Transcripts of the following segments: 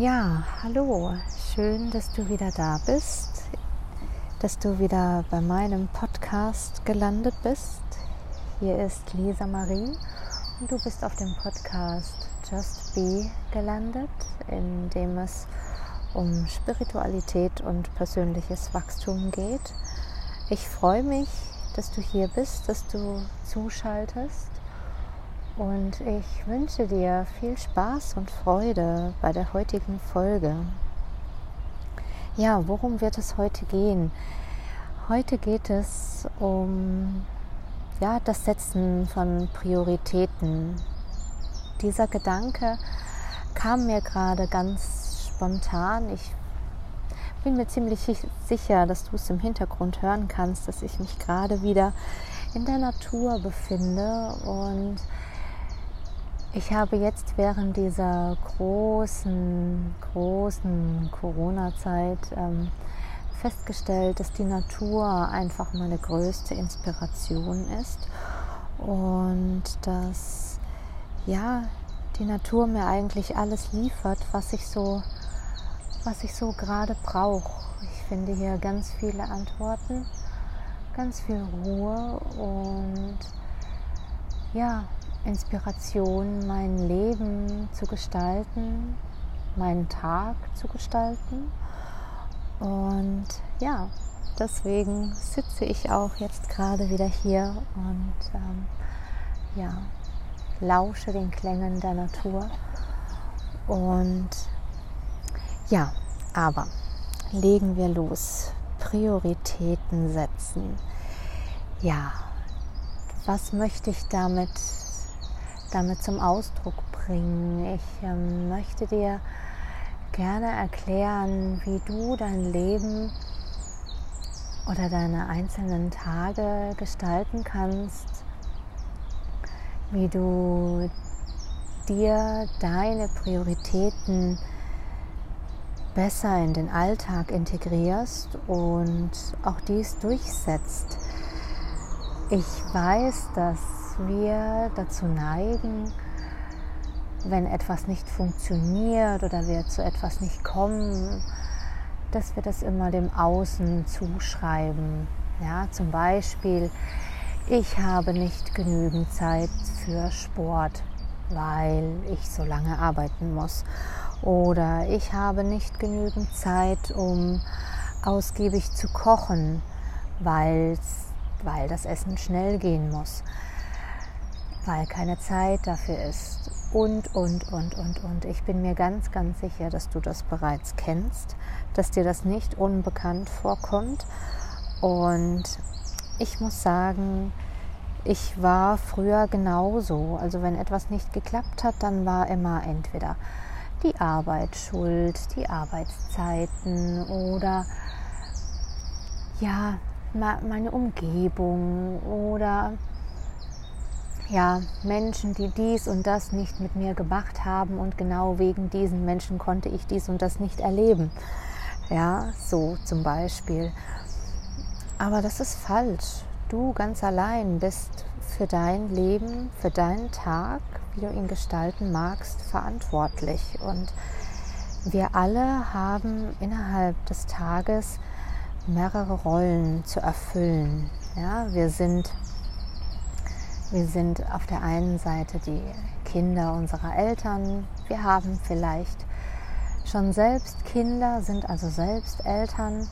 Ja, hallo, schön, dass du wieder da bist, dass du wieder bei meinem Podcast gelandet bist. Hier ist Lisa Marie und du bist auf dem Podcast Just Be gelandet, in dem es um Spiritualität und persönliches Wachstum geht. Ich freue mich, dass du hier bist, dass du zuschaltest und ich wünsche dir viel Spaß und Freude bei der heutigen Folge. Ja, worum wird es heute gehen? Heute geht es um ja, das Setzen von Prioritäten. Dieser Gedanke kam mir gerade ganz spontan. Ich bin mir ziemlich sicher, dass du es im Hintergrund hören kannst, dass ich mich gerade wieder in der Natur befinde und ich habe jetzt während dieser großen, großen Corona-Zeit ähm, festgestellt, dass die Natur einfach meine größte Inspiration ist und dass ja die Natur mir eigentlich alles liefert, was ich so, was ich so gerade brauche. Ich finde hier ganz viele Antworten, ganz viel Ruhe und ja, Inspiration, mein Leben zu gestalten, meinen Tag zu gestalten. Und ja, deswegen sitze ich auch jetzt gerade wieder hier und ähm, ja, lausche den Klängen der Natur. Und ja, aber legen wir los. Prioritäten setzen. Ja, was möchte ich damit damit zum Ausdruck bringen. Ich ähm, möchte dir gerne erklären, wie du dein Leben oder deine einzelnen Tage gestalten kannst, wie du dir deine Prioritäten besser in den Alltag integrierst und auch dies durchsetzt. Ich weiß, dass wir dazu neigen, wenn etwas nicht funktioniert oder wir zu etwas nicht kommen, dass wir das immer dem Außen zuschreiben. Ja, zum Beispiel, ich habe nicht genügend Zeit für Sport, weil ich so lange arbeiten muss. Oder ich habe nicht genügend Zeit, um ausgiebig zu kochen, weil das Essen schnell gehen muss weil keine Zeit dafür ist und, und, und, und, und. Ich bin mir ganz, ganz sicher, dass du das bereits kennst, dass dir das nicht unbekannt vorkommt. Und ich muss sagen, ich war früher genauso. Also wenn etwas nicht geklappt hat, dann war immer entweder die Arbeit schuld, die Arbeitszeiten oder ja, meine Umgebung oder ja, Menschen, die dies und das nicht mit mir gemacht haben und genau wegen diesen Menschen konnte ich dies und das nicht erleben. Ja, so zum Beispiel. Aber das ist falsch. Du ganz allein bist für dein Leben, für deinen Tag, wie du ihn gestalten magst, verantwortlich. Und wir alle haben innerhalb des Tages mehrere Rollen zu erfüllen. Ja, wir sind wir sind auf der einen Seite die Kinder unserer Eltern. Wir haben vielleicht schon selbst Kinder, sind also selbst Eltern.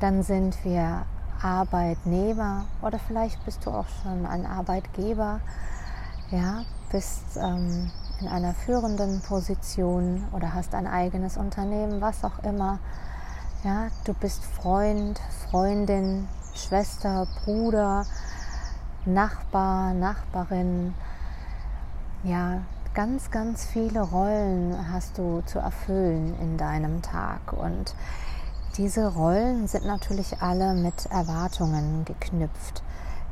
Dann sind wir Arbeitnehmer oder vielleicht bist du auch schon ein Arbeitgeber. Ja, bist ähm, in einer führenden Position oder hast ein eigenes Unternehmen, was auch immer. Ja, du bist Freund, Freundin, Schwester, Bruder, Nachbar, Nachbarin. Ja, ganz, ganz viele Rollen hast du zu erfüllen in deinem Tag. Und diese Rollen sind natürlich alle mit Erwartungen geknüpft.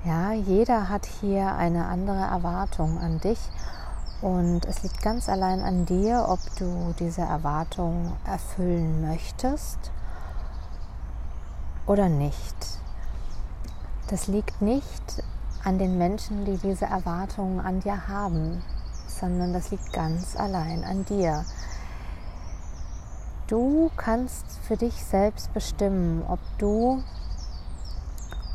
Ja, jeder hat hier eine andere Erwartung an dich und es liegt ganz allein an dir, ob du diese Erwartung erfüllen möchtest oder nicht. Das liegt nicht an den Menschen, die diese Erwartungen an dir haben, sondern das liegt ganz allein an dir. du kannst für dich selbst bestimmen, ob du,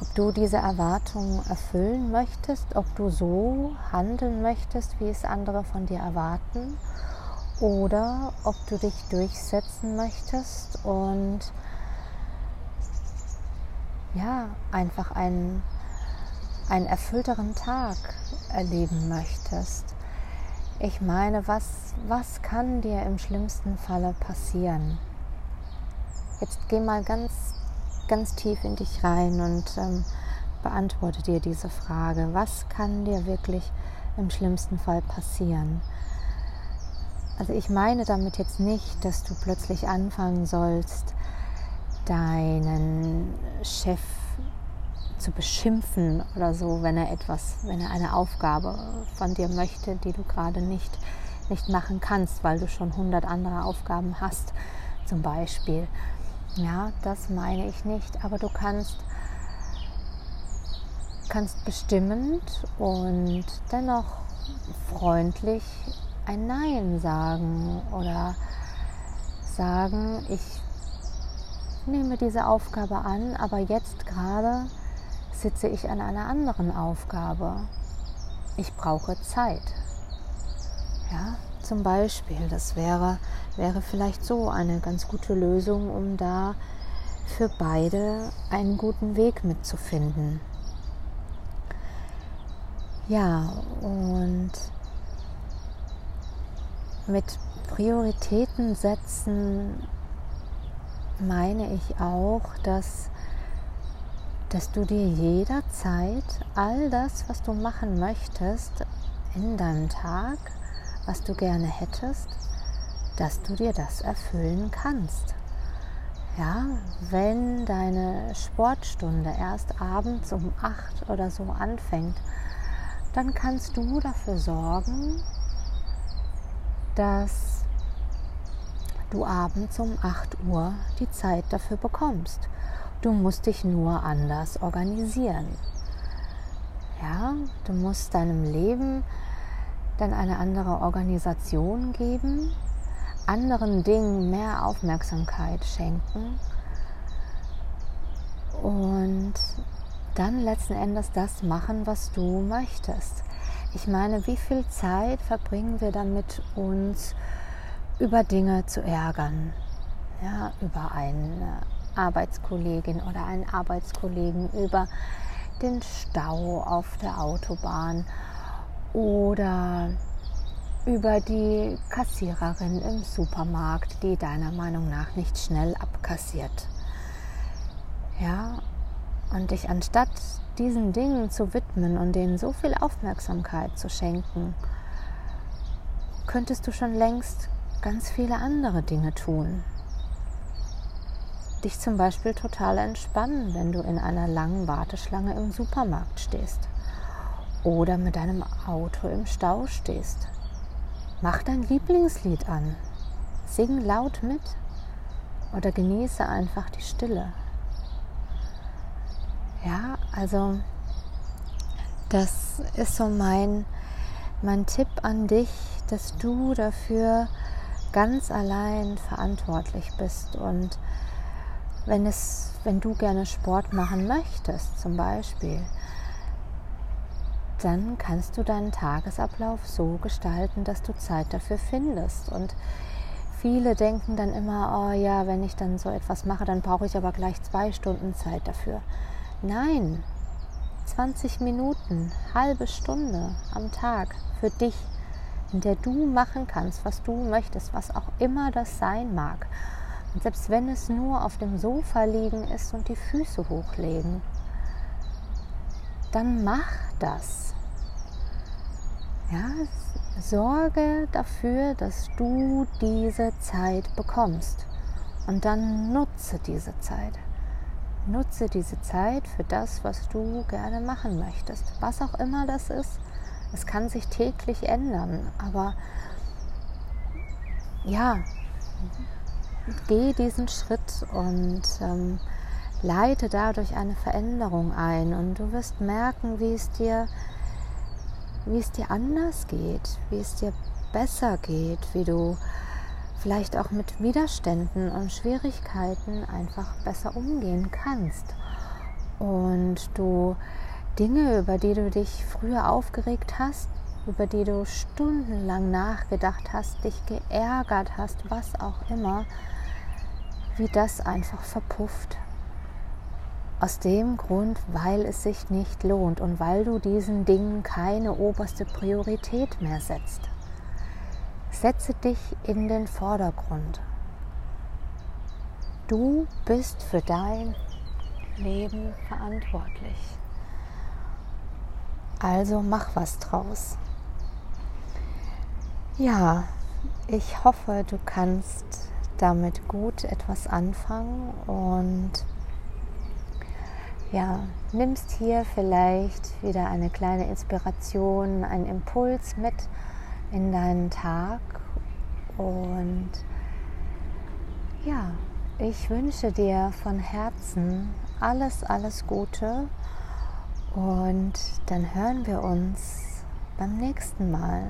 ob du diese Erwartungen erfüllen möchtest, ob du so handeln möchtest, wie es andere von dir erwarten, oder ob du dich durchsetzen möchtest und ja, einfach einen, einen erfüllteren Tag erleben möchtest. Ich meine, was, was kann dir im schlimmsten Falle passieren? Jetzt geh mal ganz, ganz tief in dich rein und ähm, beantworte dir diese Frage. Was kann dir wirklich im schlimmsten Fall passieren? Also ich meine damit jetzt nicht, dass du plötzlich anfangen sollst, deinen Chef zu beschimpfen oder so, wenn er etwas, wenn er eine Aufgabe von dir möchte, die du gerade nicht, nicht machen kannst, weil du schon hundert andere Aufgaben hast, zum Beispiel. Ja, das meine ich nicht, aber du kannst, kannst bestimmend und dennoch freundlich ein Nein sagen oder sagen, ich nehme diese Aufgabe an, aber jetzt gerade sitze ich an einer anderen Aufgabe. Ich brauche Zeit. Ja, zum Beispiel, das wäre, wäre vielleicht so eine ganz gute Lösung, um da für beide einen guten Weg mitzufinden. Ja, und mit Prioritäten setzen meine ich auch, dass dass du dir jederzeit all das, was du machen möchtest in deinem Tag, was du gerne hättest, dass du dir das erfüllen kannst. Ja, wenn deine Sportstunde erst abends um 8 oder so anfängt, dann kannst du dafür sorgen, dass du abends um 8 Uhr die Zeit dafür bekommst. Du musst dich nur anders organisieren. Ja, du musst deinem Leben dann eine andere Organisation geben, anderen Dingen mehr Aufmerksamkeit schenken und dann letzten Endes das machen, was du möchtest. Ich meine, wie viel Zeit verbringen wir damit, uns über Dinge zu ärgern? Ja, über eine Arbeitskollegin oder einen Arbeitskollegen über den Stau auf der Autobahn oder über die Kassiererin im Supermarkt, die deiner Meinung nach nicht schnell abkassiert. Ja, und dich anstatt diesen Dingen zu widmen und denen so viel Aufmerksamkeit zu schenken, könntest du schon längst ganz viele andere Dinge tun dich zum Beispiel total entspannen, wenn du in einer langen Warteschlange im Supermarkt stehst oder mit deinem Auto im Stau stehst. Mach dein Lieblingslied an, sing laut mit oder genieße einfach die Stille. Ja, also das ist so mein, mein Tipp an dich, dass du dafür ganz allein verantwortlich bist und wenn, es, wenn du gerne Sport machen möchtest, zum Beispiel, dann kannst du deinen Tagesablauf so gestalten, dass du Zeit dafür findest. Und viele denken dann immer, oh ja, wenn ich dann so etwas mache, dann brauche ich aber gleich zwei Stunden Zeit dafür. Nein, 20 Minuten, halbe Stunde am Tag für dich, in der du machen kannst, was du möchtest, was auch immer das sein mag. Und selbst wenn es nur auf dem Sofa liegen ist und die Füße hochlegen, dann mach das. Ja, sorge dafür, dass du diese Zeit bekommst. Und dann nutze diese Zeit. Nutze diese Zeit für das, was du gerne machen möchtest. Was auch immer das ist. Es kann sich täglich ändern. Aber ja, geh diesen Schritt und ähm, leite dadurch eine Veränderung ein und du wirst merken, wie es dir, wie es dir anders geht, wie es dir besser geht, wie du vielleicht auch mit Widerständen und Schwierigkeiten einfach besser umgehen kannst. Und du Dinge, über die du dich früher aufgeregt hast, über die du stundenlang nachgedacht hast, dich geärgert hast, was auch immer, wie das einfach verpufft. Aus dem Grund, weil es sich nicht lohnt und weil du diesen Dingen keine oberste Priorität mehr setzt. Setze dich in den Vordergrund. Du bist für dein Leben verantwortlich. Also mach was draus. Ja, ich hoffe, du kannst damit gut etwas anfangen und ja, nimmst hier vielleicht wieder eine kleine Inspiration, einen Impuls mit in deinen Tag und ja, ich wünsche dir von Herzen alles, alles Gute und dann hören wir uns beim nächsten Mal.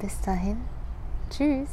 Bis dahin, tschüss.